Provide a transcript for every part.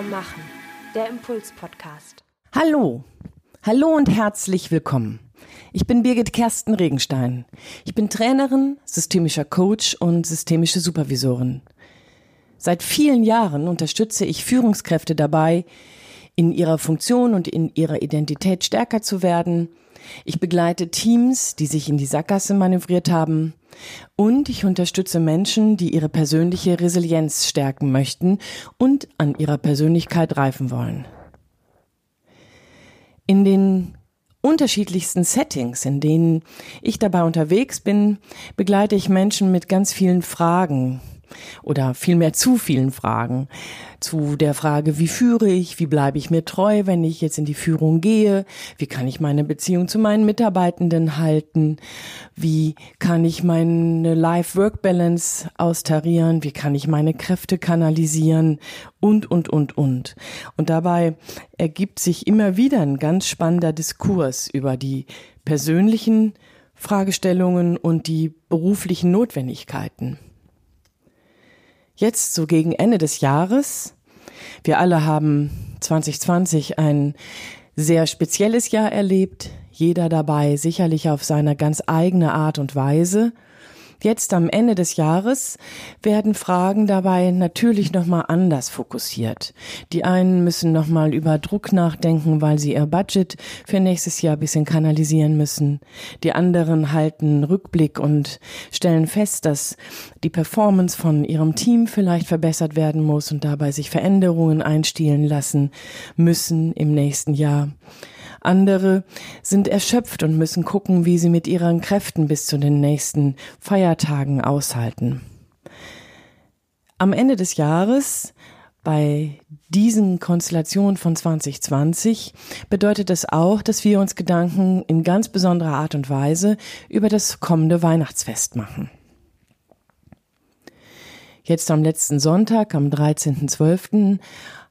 Stärker machen. Der Impuls-Podcast. Hallo. Hallo und herzlich willkommen. Ich bin Birgit Kersten Regenstein. Ich bin Trainerin, systemischer Coach und systemische Supervisorin. Seit vielen Jahren unterstütze ich Führungskräfte dabei, in ihrer Funktion und in ihrer Identität stärker zu werden. Ich begleite Teams, die sich in die Sackgasse manövriert haben, und ich unterstütze Menschen, die ihre persönliche Resilienz stärken möchten und an ihrer Persönlichkeit reifen wollen. In den unterschiedlichsten Settings, in denen ich dabei unterwegs bin, begleite ich Menschen mit ganz vielen Fragen, oder vielmehr zu vielen Fragen. Zu der Frage, wie führe ich, wie bleibe ich mir treu, wenn ich jetzt in die Führung gehe, wie kann ich meine Beziehung zu meinen Mitarbeitenden halten, wie kann ich meine Life-Work-Balance austarieren, wie kann ich meine Kräfte kanalisieren und, und, und, und. Und dabei ergibt sich immer wieder ein ganz spannender Diskurs über die persönlichen Fragestellungen und die beruflichen Notwendigkeiten. Jetzt, so gegen Ende des Jahres, wir alle haben 2020 ein sehr spezielles Jahr erlebt, jeder dabei sicherlich auf seine ganz eigene Art und Weise. Jetzt am Ende des Jahres werden Fragen dabei natürlich nochmal anders fokussiert. Die einen müssen nochmal über Druck nachdenken, weil sie ihr Budget für nächstes Jahr bisschen kanalisieren müssen. Die anderen halten Rückblick und stellen fest, dass die Performance von ihrem Team vielleicht verbessert werden muss und dabei sich Veränderungen einstielen lassen müssen im nächsten Jahr. Andere sind erschöpft und müssen gucken, wie sie mit ihren Kräften bis zu den nächsten Feiertagen aushalten. Am Ende des Jahres bei diesen Konstellationen von 2020 bedeutet das auch, dass wir uns Gedanken in ganz besonderer Art und Weise über das kommende Weihnachtsfest machen. Jetzt am letzten Sonntag, am 13.12.,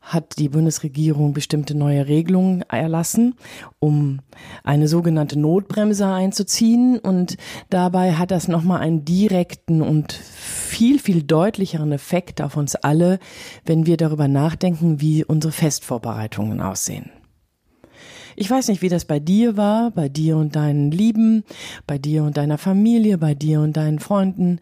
hat die Bundesregierung bestimmte neue Regelungen erlassen, um eine sogenannte Notbremse einzuziehen. Und dabei hat das nochmal einen direkten und viel, viel deutlicheren Effekt auf uns alle, wenn wir darüber nachdenken, wie unsere Festvorbereitungen aussehen. Ich weiß nicht, wie das bei dir war, bei dir und deinen Lieben, bei dir und deiner Familie, bei dir und deinen Freunden.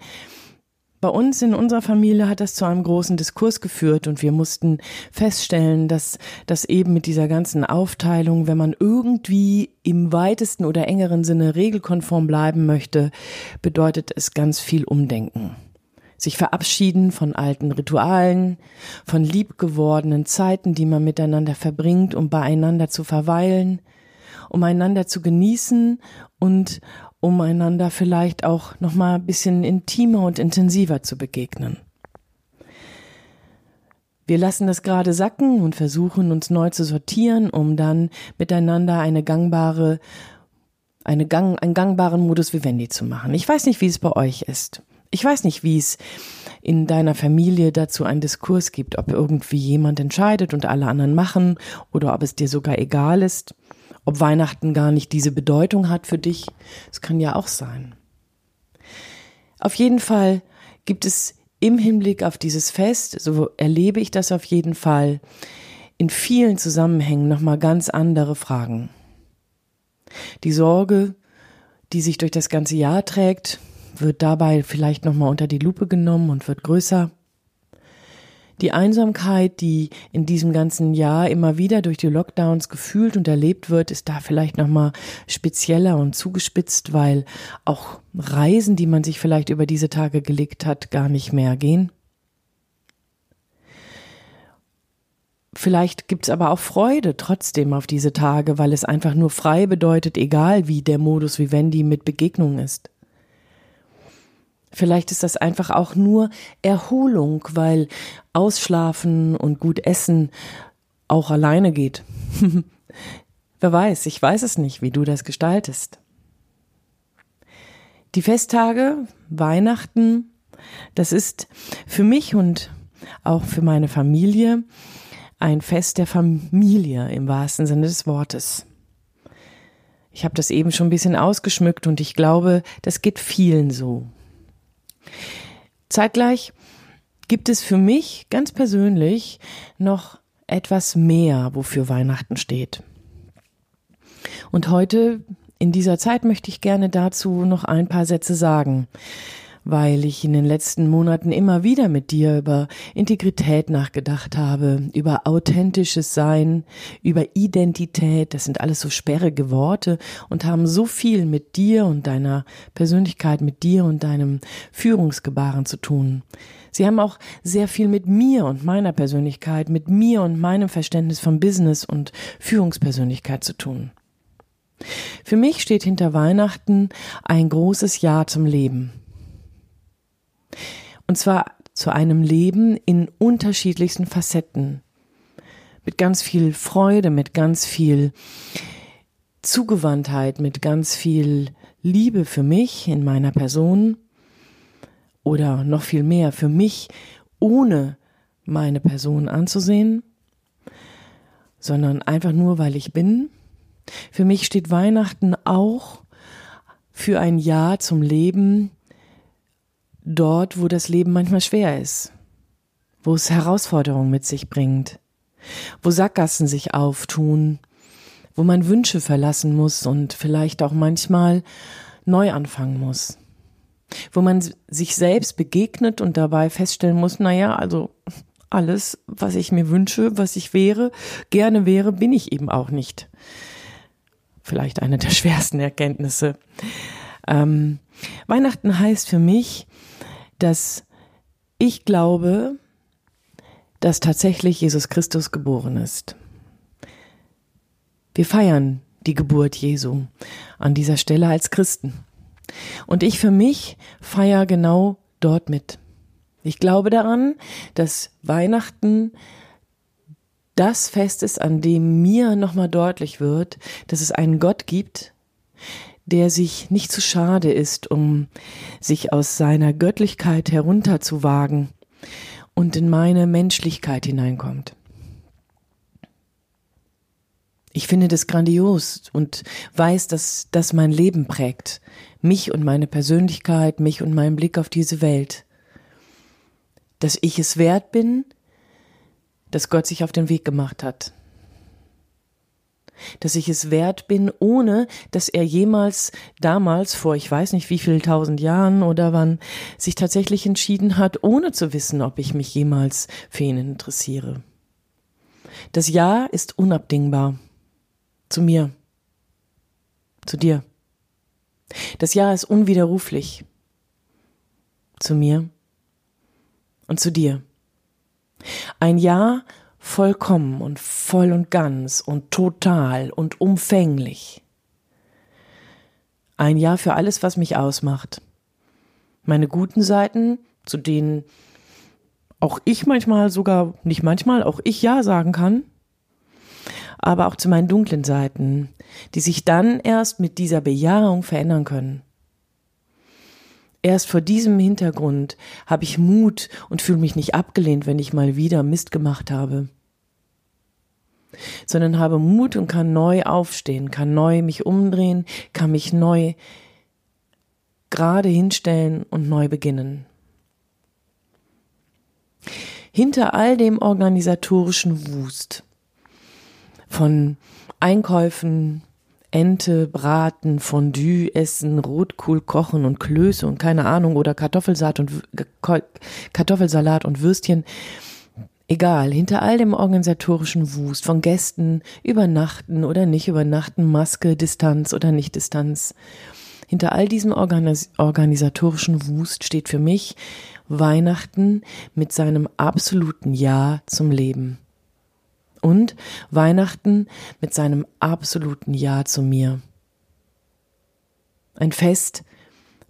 Bei uns in unserer Familie hat das zu einem großen Diskurs geführt und wir mussten feststellen, dass das eben mit dieser ganzen Aufteilung, wenn man irgendwie im weitesten oder engeren Sinne regelkonform bleiben möchte, bedeutet es ganz viel Umdenken. Sich verabschieden von alten Ritualen, von liebgewordenen Zeiten, die man miteinander verbringt, um beieinander zu verweilen, um einander zu genießen und um einander vielleicht auch noch mal ein bisschen intimer und intensiver zu begegnen. Wir lassen das gerade sacken und versuchen uns neu zu sortieren, um dann miteinander eine gangbare, eine Gang, einen gangbaren Modus Vivendi zu machen. Ich weiß nicht, wie es bei euch ist. Ich weiß nicht, wie es in deiner Familie dazu einen Diskurs gibt, ob irgendwie jemand entscheidet und alle anderen machen oder ob es dir sogar egal ist ob Weihnachten gar nicht diese Bedeutung hat für dich. Es kann ja auch sein. Auf jeden Fall gibt es im Hinblick auf dieses Fest, so erlebe ich das auf jeden Fall, in vielen Zusammenhängen nochmal ganz andere Fragen. Die Sorge, die sich durch das ganze Jahr trägt, wird dabei vielleicht nochmal unter die Lupe genommen und wird größer. Die Einsamkeit, die in diesem ganzen Jahr immer wieder durch die Lockdowns gefühlt und erlebt wird, ist da vielleicht nochmal spezieller und zugespitzt, weil auch Reisen, die man sich vielleicht über diese Tage gelegt hat, gar nicht mehr gehen. Vielleicht gibt's aber auch Freude trotzdem auf diese Tage, weil es einfach nur frei bedeutet, egal wie der Modus Vivendi mit Begegnung ist. Vielleicht ist das einfach auch nur Erholung, weil Ausschlafen und gut essen auch alleine geht. Wer weiß, ich weiß es nicht, wie du das gestaltest. Die Festtage, Weihnachten, das ist für mich und auch für meine Familie ein Fest der Familie im wahrsten Sinne des Wortes. Ich habe das eben schon ein bisschen ausgeschmückt und ich glaube, das geht vielen so. Zeitgleich gibt es für mich ganz persönlich noch etwas mehr, wofür Weihnachten steht. Und heute, in dieser Zeit, möchte ich gerne dazu noch ein paar Sätze sagen weil ich in den letzten Monaten immer wieder mit dir über Integrität nachgedacht habe, über authentisches Sein, über Identität, das sind alles so sperrige Worte und haben so viel mit dir und deiner Persönlichkeit, mit dir und deinem Führungsgebaren zu tun. Sie haben auch sehr viel mit mir und meiner Persönlichkeit, mit mir und meinem Verständnis von Business und Führungspersönlichkeit zu tun. Für mich steht hinter Weihnachten ein großes Ja zum Leben. Und zwar zu einem Leben in unterschiedlichsten Facetten. Mit ganz viel Freude, mit ganz viel Zugewandtheit, mit ganz viel Liebe für mich in meiner Person oder noch viel mehr für mich, ohne meine Person anzusehen, sondern einfach nur, weil ich bin. Für mich steht Weihnachten auch für ein Ja zum Leben dort, wo das Leben manchmal schwer ist, wo es Herausforderungen mit sich bringt, wo Sackgassen sich auftun, wo man Wünsche verlassen muss und vielleicht auch manchmal neu anfangen muss, wo man sich selbst begegnet und dabei feststellen muss, na ja, also alles, was ich mir wünsche, was ich wäre, gerne wäre, bin ich eben auch nicht. Vielleicht eine der schwersten Erkenntnisse. Ähm, Weihnachten heißt für mich, dass ich glaube, dass tatsächlich Jesus Christus geboren ist. Wir feiern die Geburt Jesu an dieser Stelle als Christen. Und ich für mich feiere genau dort mit. Ich glaube daran, dass Weihnachten das Fest ist, an dem mir nochmal deutlich wird, dass es einen Gott gibt, der sich nicht zu schade ist, um sich aus seiner Göttlichkeit herunterzuwagen und in meine Menschlichkeit hineinkommt. Ich finde das grandios und weiß, dass das mein Leben prägt, mich und meine Persönlichkeit, mich und meinen Blick auf diese Welt. Dass ich es wert bin, dass Gott sich auf den Weg gemacht hat, dass ich es wert bin, ohne dass er jemals damals vor ich weiß nicht wie viel tausend Jahren oder wann sich tatsächlich entschieden hat, ohne zu wissen, ob ich mich jemals für ihn interessiere. Das Ja ist unabdingbar. Zu mir. Zu dir. Das Ja ist unwiderruflich. Zu mir und zu dir. Ein Ja vollkommen und voll und ganz und total und umfänglich. Ein Ja für alles, was mich ausmacht. Meine guten Seiten, zu denen auch ich manchmal sogar, nicht manchmal, auch ich Ja sagen kann, aber auch zu meinen dunklen Seiten, die sich dann erst mit dieser Bejahung verändern können. Erst vor diesem Hintergrund habe ich Mut und fühle mich nicht abgelehnt, wenn ich mal wieder Mist gemacht habe sondern habe Mut und kann neu aufstehen, kann neu mich umdrehen, kann mich neu gerade hinstellen und neu beginnen. Hinter all dem organisatorischen Wust von Einkäufen, Ente, Braten, Fondue, Essen, Rotkohl kochen und Klöße und keine Ahnung oder Kartoffelsalat und Kartoffelsalat und Würstchen Egal, hinter all dem organisatorischen Wust von Gästen, übernachten oder nicht übernachten, Maske, Distanz oder nicht Distanz. Hinter all diesem Organis organisatorischen Wust steht für mich Weihnachten mit seinem absoluten Ja zum Leben. Und Weihnachten mit seinem absoluten Ja zu mir. Ein Fest,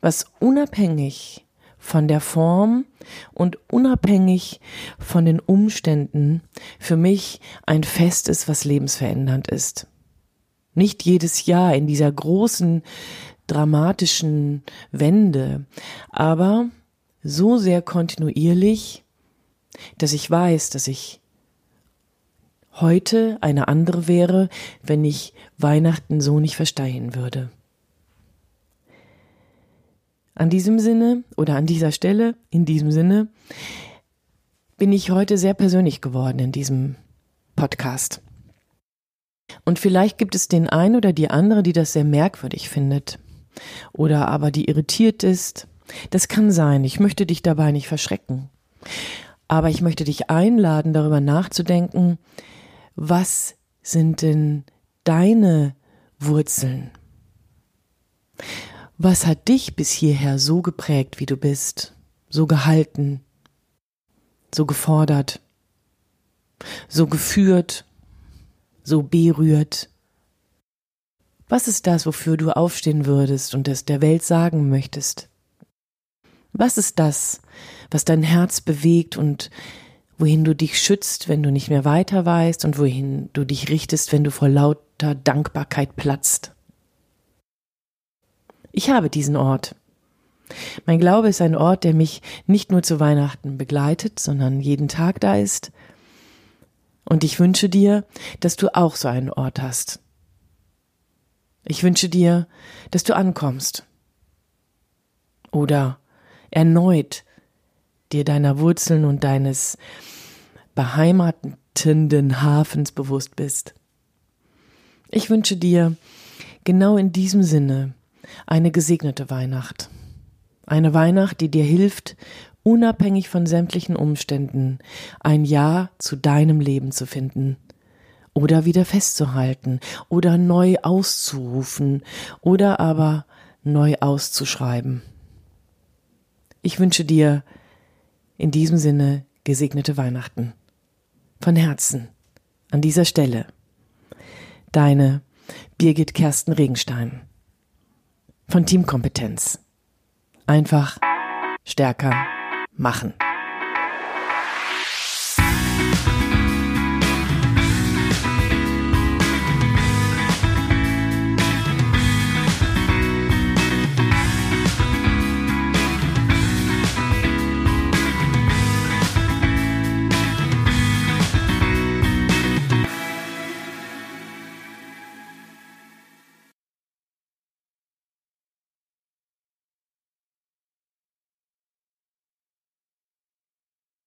was unabhängig von der Form und unabhängig von den Umständen für mich ein Fest ist, was lebensverändernd ist. Nicht jedes Jahr in dieser großen dramatischen Wende, aber so sehr kontinuierlich, dass ich weiß, dass ich heute eine andere wäre, wenn ich Weihnachten so nicht verstehen würde. An diesem Sinne oder an dieser Stelle, in diesem Sinne, bin ich heute sehr persönlich geworden in diesem Podcast. Und vielleicht gibt es den einen oder die andere, die das sehr merkwürdig findet. Oder aber die irritiert ist. Das kann sein. Ich möchte dich dabei nicht verschrecken. Aber ich möchte dich einladen, darüber nachzudenken, was sind denn deine Wurzeln? Was hat dich bis hierher so geprägt, wie du bist, so gehalten, so gefordert, so geführt, so berührt? Was ist das, wofür du aufstehen würdest und es der Welt sagen möchtest? Was ist das, was dein Herz bewegt und wohin du dich schützt, wenn du nicht mehr weiter weißt und wohin du dich richtest, wenn du vor lauter Dankbarkeit platzt? Ich habe diesen Ort. Mein Glaube ist ein Ort, der mich nicht nur zu Weihnachten begleitet, sondern jeden Tag da ist. Und ich wünsche dir, dass du auch so einen Ort hast. Ich wünsche dir, dass du ankommst. Oder erneut dir deiner Wurzeln und deines beheimatenden Hafens bewusst bist. Ich wünsche dir genau in diesem Sinne eine gesegnete Weihnacht. Eine Weihnacht, die dir hilft, unabhängig von sämtlichen Umständen ein Ja zu deinem Leben zu finden oder wieder festzuhalten oder neu auszurufen oder aber neu auszuschreiben. Ich wünsche dir in diesem Sinne gesegnete Weihnachten. Von Herzen. An dieser Stelle. Deine Birgit Kersten Regenstein. Von Teamkompetenz. Einfach stärker machen.